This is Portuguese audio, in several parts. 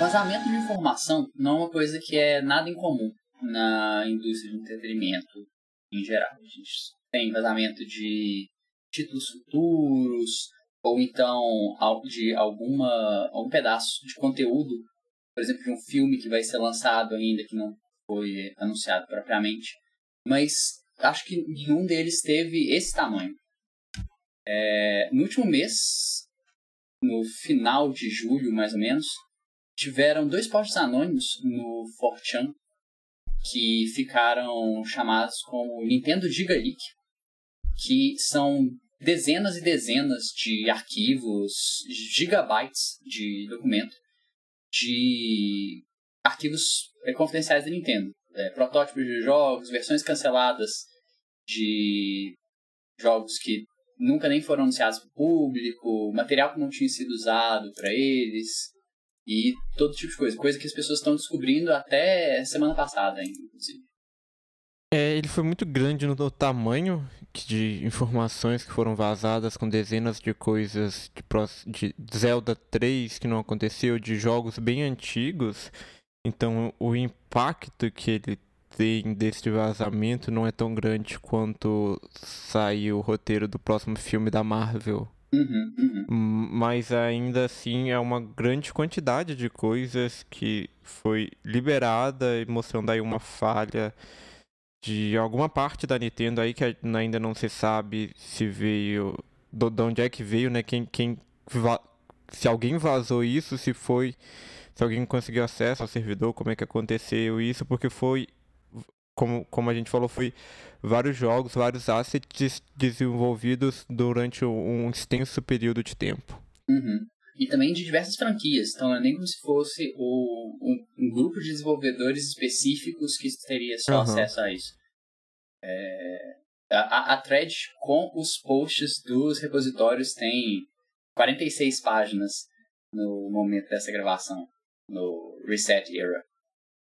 Vazamento de informação não é uma coisa que é nada incomum na indústria de entretenimento em geral. A gente tem vazamento de títulos futuros, ou então de alguma, algum pedaço de conteúdo, por exemplo, de um filme que vai ser lançado ainda, que não foi anunciado propriamente. Mas acho que nenhum deles teve esse tamanho. É, no último mês, no final de julho, mais ou menos, tiveram dois posts anônimos no 4chan que ficaram chamados como Nintendo Giga Leak, que são dezenas e dezenas de arquivos, gigabytes de documento, de arquivos é, confidenciais da Nintendo. É, protótipos de jogos, versões canceladas de jogos que nunca nem foram anunciados para o público, material que não tinha sido usado para eles, e todo tipo de coisa. Coisa que as pessoas estão descobrindo até semana passada, inclusive. É, ele foi muito grande no, tamanho de informações que foram vazadas com dezenas de coisas de, de Zelda 3 que não aconteceu, de jogos bem antigos. Então o impacto que ele tem desse vazamento não é tão grande quanto sair o roteiro do próximo filme da Marvel. Uhum, uhum. Mas ainda assim é uma grande quantidade de coisas que foi liberada, mostrando aí uma falha de alguma parte da Nintendo aí que ainda não se sabe se veio. De onde é que veio, né? Quem, quem se alguém vazou isso, se foi. Se alguém conseguiu acesso ao servidor, como é que aconteceu isso, porque foi. Como, como a gente falou, foi vários jogos, vários assets desenvolvidos durante um extenso período de tempo. Uhum. E também de diversas franquias, então não é nem como se fosse o, um, um, grupo de desenvolvedores específicos que teria só uhum. acesso a isso. É, a, a thread com os posts dos repositórios tem 46 páginas no momento dessa gravação, no Reset Era.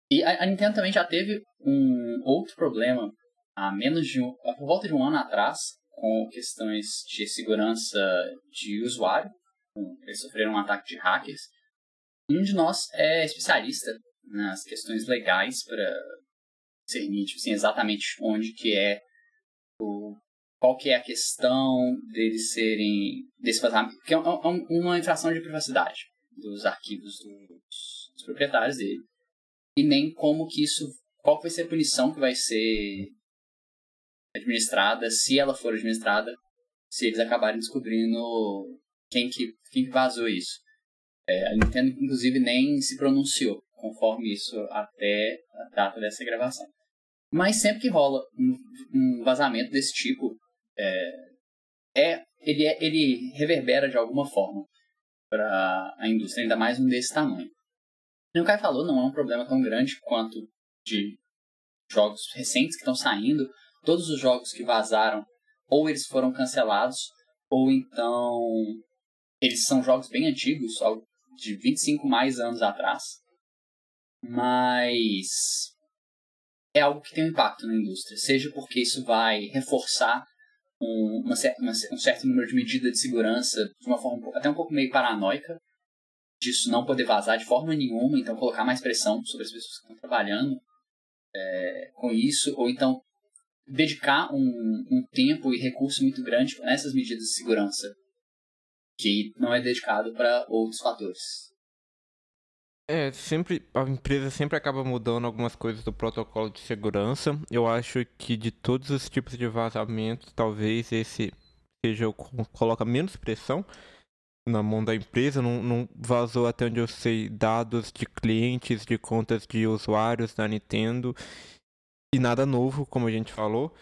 E a Nintendo também já teve um outro problema há menos de um, por volta de um ano atrás, com questões de segurança de usuário. Eles sofreram um ataque de hackers. Um de nós é especialista nas questões legais para ser nítido, assim, exatamente onde que é o qual que é a questão deles serem desse vazamento, porque é, é uma infração de privacidade dos arquivos dos, dos proprietários dele e nem como que isso qual vai ser a punição que vai ser administrada, se ela for administrada, se eles acabarem descobrindo quem que, quem que vazou isso. É, a Nintendo, inclusive, nem se pronunciou conforme isso até a data dessa gravação. Mas sempre que rola um, um vazamento desse tipo, é, é, ele, é, ele reverbera de alguma forma para a indústria, ainda mais um desse tamanho. o Kai falou, não é um problema tão grande quanto de jogos recentes que estão saindo, todos os jogos que vazaram, ou eles foram cancelados, ou então eles são jogos bem antigos, de 25 mais anos atrás. Mas é algo que tem um impacto na indústria, seja porque isso vai reforçar um, uma, uma, um certo número de medidas de segurança de uma forma até um pouco meio paranoica, disso não poder vazar de forma nenhuma, então colocar mais pressão sobre as pessoas que estão trabalhando é, com isso, ou então dedicar um, um tempo e recurso muito grande nessas medidas de segurança que não é dedicado para outros fatores. É, sempre a empresa sempre acaba mudando algumas coisas do protocolo de segurança. Eu acho que de todos os tipos de vazamentos, talvez esse seja o que coloca menos pressão na mão da empresa. Não, não vazou até onde eu sei dados de clientes, de contas de usuários da Nintendo e nada novo, como a gente falou.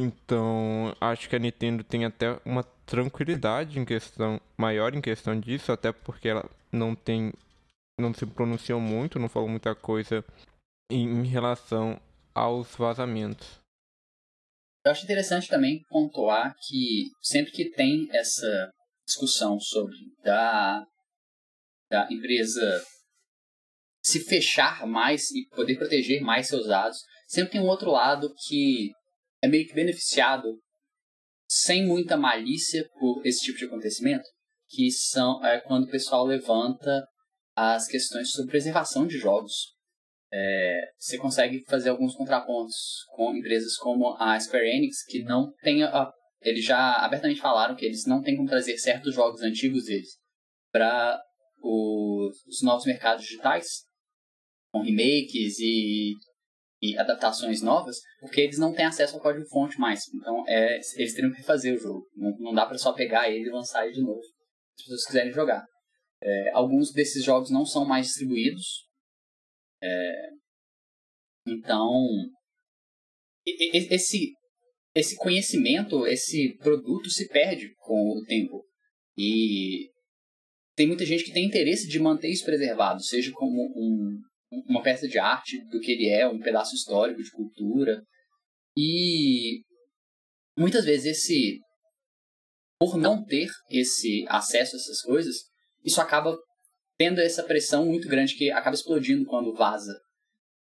Então, acho que a Nintendo tem até uma tranquilidade em questão maior em questão disso, até porque ela não tem não se pronunciou muito, não falou muita coisa em, em relação aos vazamentos. Eu acho interessante também pontuar que sempre que tem essa discussão sobre da, da empresa se fechar mais e poder proteger mais seus dados, sempre tem um outro lado que é meio que beneficiado sem muita malícia por esse tipo de acontecimento, que são é, quando o pessoal levanta as questões sobre preservação de jogos. É, você consegue fazer alguns contrapontos com empresas como a Square Enix, que não tem a, eles já abertamente falaram que eles não têm como trazer certos jogos antigos deles para os, os novos mercados digitais, com remakes e e adaptações novas, porque eles não têm acesso ao código-fonte mais. Então, é, eles teriam que refazer o jogo. Não, não dá para só pegar ele e lançar ele de novo, se as pessoas quiserem jogar. É, alguns desses jogos não são mais distribuídos. É, então, esse, esse conhecimento, esse produto se perde com o tempo. E tem muita gente que tem interesse de manter isso preservado, seja como um, uma peça de arte do que ele é, um pedaço histórico de cultura. E muitas vezes esse por não ter esse acesso a essas coisas, isso acaba tendo essa pressão muito grande que acaba explodindo quando vaza,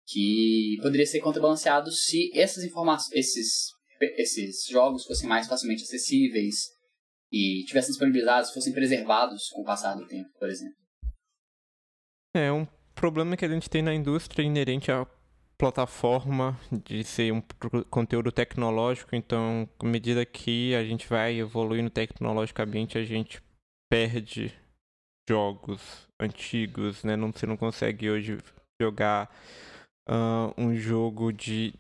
que poderia ser contrabalanceado se essas informações, esses esses jogos fossem mais facilmente acessíveis e tivessem disponibilizados, fossem preservados com o passar do tempo, por exemplo. É um problema que a gente tem na indústria inerente à plataforma de ser um conteúdo tecnológico, então, à medida que a gente vai evoluindo tecnologicamente, a gente perde jogos antigos, né? Não, você não consegue hoje jogar uh, um jogo de.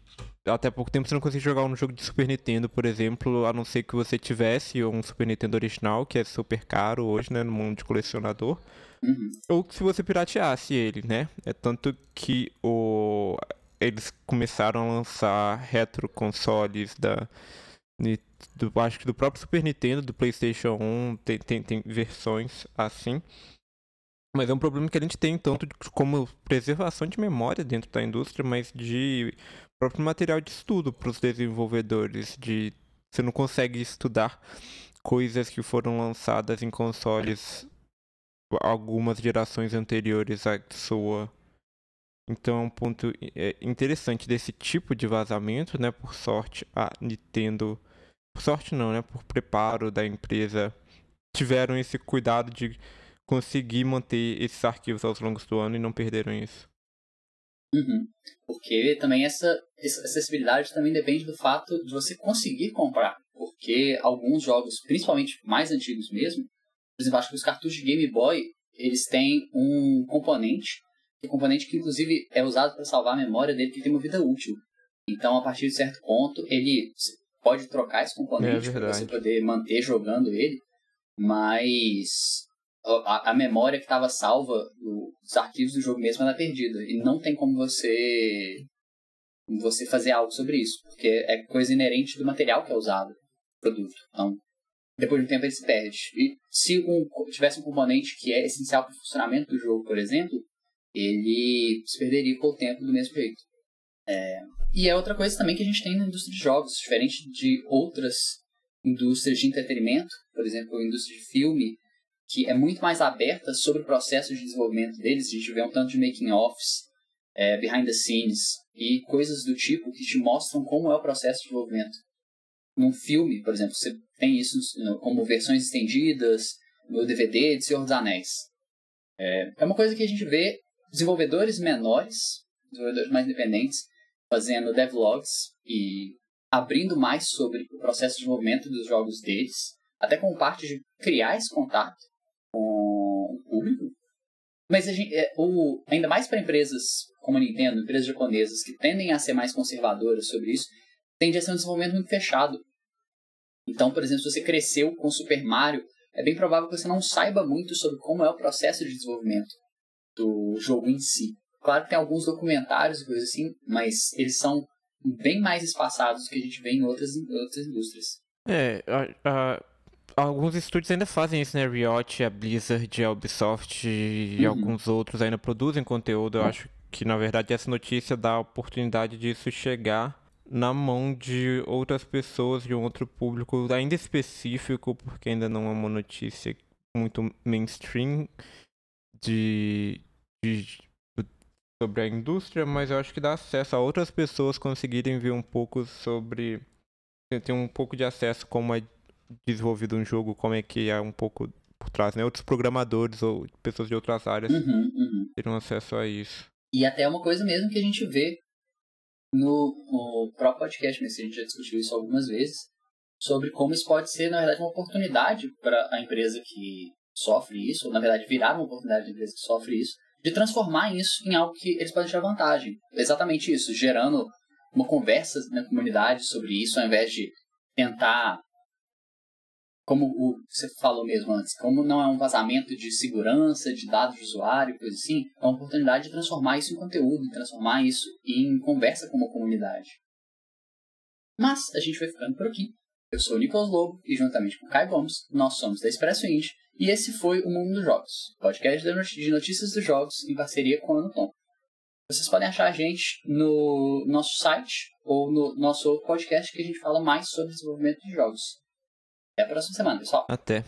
Até pouco tempo você não consegue jogar um jogo de Super Nintendo, por exemplo, a não ser que você tivesse um Super Nintendo original, que é super caro hoje, né, no mundo de colecionador. Uhum. Ou se você pirateasse ele, né? É tanto que o... eles começaram a lançar retro consoles da. Do, acho que do próprio Super Nintendo, do PlayStation 1, tem, tem, tem versões assim. Mas é um problema que a gente tem tanto como preservação de memória dentro da indústria, mas de próprio material de estudo para os desenvolvedores. De você não consegue estudar coisas que foram lançadas em consoles algumas gerações anteriores à sua. Então é um ponto é, interessante desse tipo de vazamento, né? Por sorte, a Nintendo. Por sorte não, né? Por preparo da empresa, tiveram esse cuidado de conseguir manter esses arquivos aos longos do ano e não perderam isso. Uhum. Porque também essa, essa acessibilidade também depende do fato de você conseguir comprar. Porque alguns jogos, principalmente mais antigos mesmo, por exemplo, acho que os cartuchos de Game Boy, eles têm um componente, um componente que inclusive é usado para salvar a memória dele, que tem uma vida útil. Então, a partir de certo ponto, ele pode trocar esse componente é para você poder manter jogando ele, mas a, a memória que estava salva, os arquivos do jogo mesmo, ela é perdida. E não tem como você você fazer algo sobre isso, porque é coisa inerente do material que é usado produto. Então, depois de um tempo ele se perde. E se um, tivesse um componente que é essencial para o funcionamento do jogo, por exemplo, ele se perderia com o tempo do mesmo jeito. É, e é outra coisa também que a gente tem na indústria de jogos, diferente de outras indústrias de entretenimento, por exemplo, a indústria de filme, que é muito mais aberta sobre o processo de desenvolvimento deles. A gente vê um tanto de making-offs, é, behind the scenes e coisas do tipo que te mostram como é o processo de desenvolvimento. Num filme, por exemplo, você tem isso como versões estendidas no DVD de Senhor dos Anéis. É, é uma coisa que a gente vê desenvolvedores menores, desenvolvedores mais independentes, fazendo devlogs e abrindo mais sobre o processo de desenvolvimento dos jogos deles, até com parte de criar esse contato com o público. Mas a gente, é, o, ainda mais para empresas como a Nintendo, empresas japonesas que tendem a ser mais conservadoras sobre isso, tende a ser um desenvolvimento muito fechado. Então, por exemplo, se você cresceu com Super Mario, é bem provável que você não saiba muito sobre como é o processo de desenvolvimento do jogo em si. Claro que tem alguns documentários e coisas assim, mas eles são bem mais espaçados do que a gente vê em outras, outras indústrias. É, a, alguns estúdios ainda fazem isso, né? Riot, a Blizzard, a Ubisoft e uhum. alguns outros ainda produzem conteúdo. Eu uhum. acho que, na verdade, essa notícia dá a oportunidade disso chegar na mão de outras pessoas, de um outro público ainda específico, porque ainda não é uma notícia muito mainstream de, de, sobre a indústria, mas eu acho que dá acesso a outras pessoas conseguirem ver um pouco sobre tem um pouco de acesso como é desenvolvido um jogo, como é que é um pouco por trás, né? Outros programadores ou pessoas de outras áreas uhum, uhum. teriam acesso a isso. E até uma coisa mesmo que a gente vê no, no próprio podcast, mas a gente já discutiu isso algumas vezes, sobre como isso pode ser, na verdade, uma oportunidade para a empresa que sofre isso, ou na verdade virar uma oportunidade da empresa que sofre isso, de transformar isso em algo que eles podem tirar vantagem. Exatamente isso, gerando uma conversa na comunidade sobre isso, ao invés de tentar, como o, você falou mesmo antes, como não é um vazamento de segurança, de dados de usuário, coisa assim, é uma oportunidade de transformar isso em conteúdo, transformar isso em conversa com uma comunidade. Mas a gente vai ficando por aqui. Eu sou o Nicolas Lobo e juntamente com o Kai Gomes, nós somos da Expresso Indie e esse foi o Mundo dos Jogos, podcast de notícias dos jogos em parceria com a Anutom. Vocês podem achar a gente no nosso site ou no nosso podcast que a gente fala mais sobre desenvolvimento de jogos. Até a próxima semana, pessoal. Até.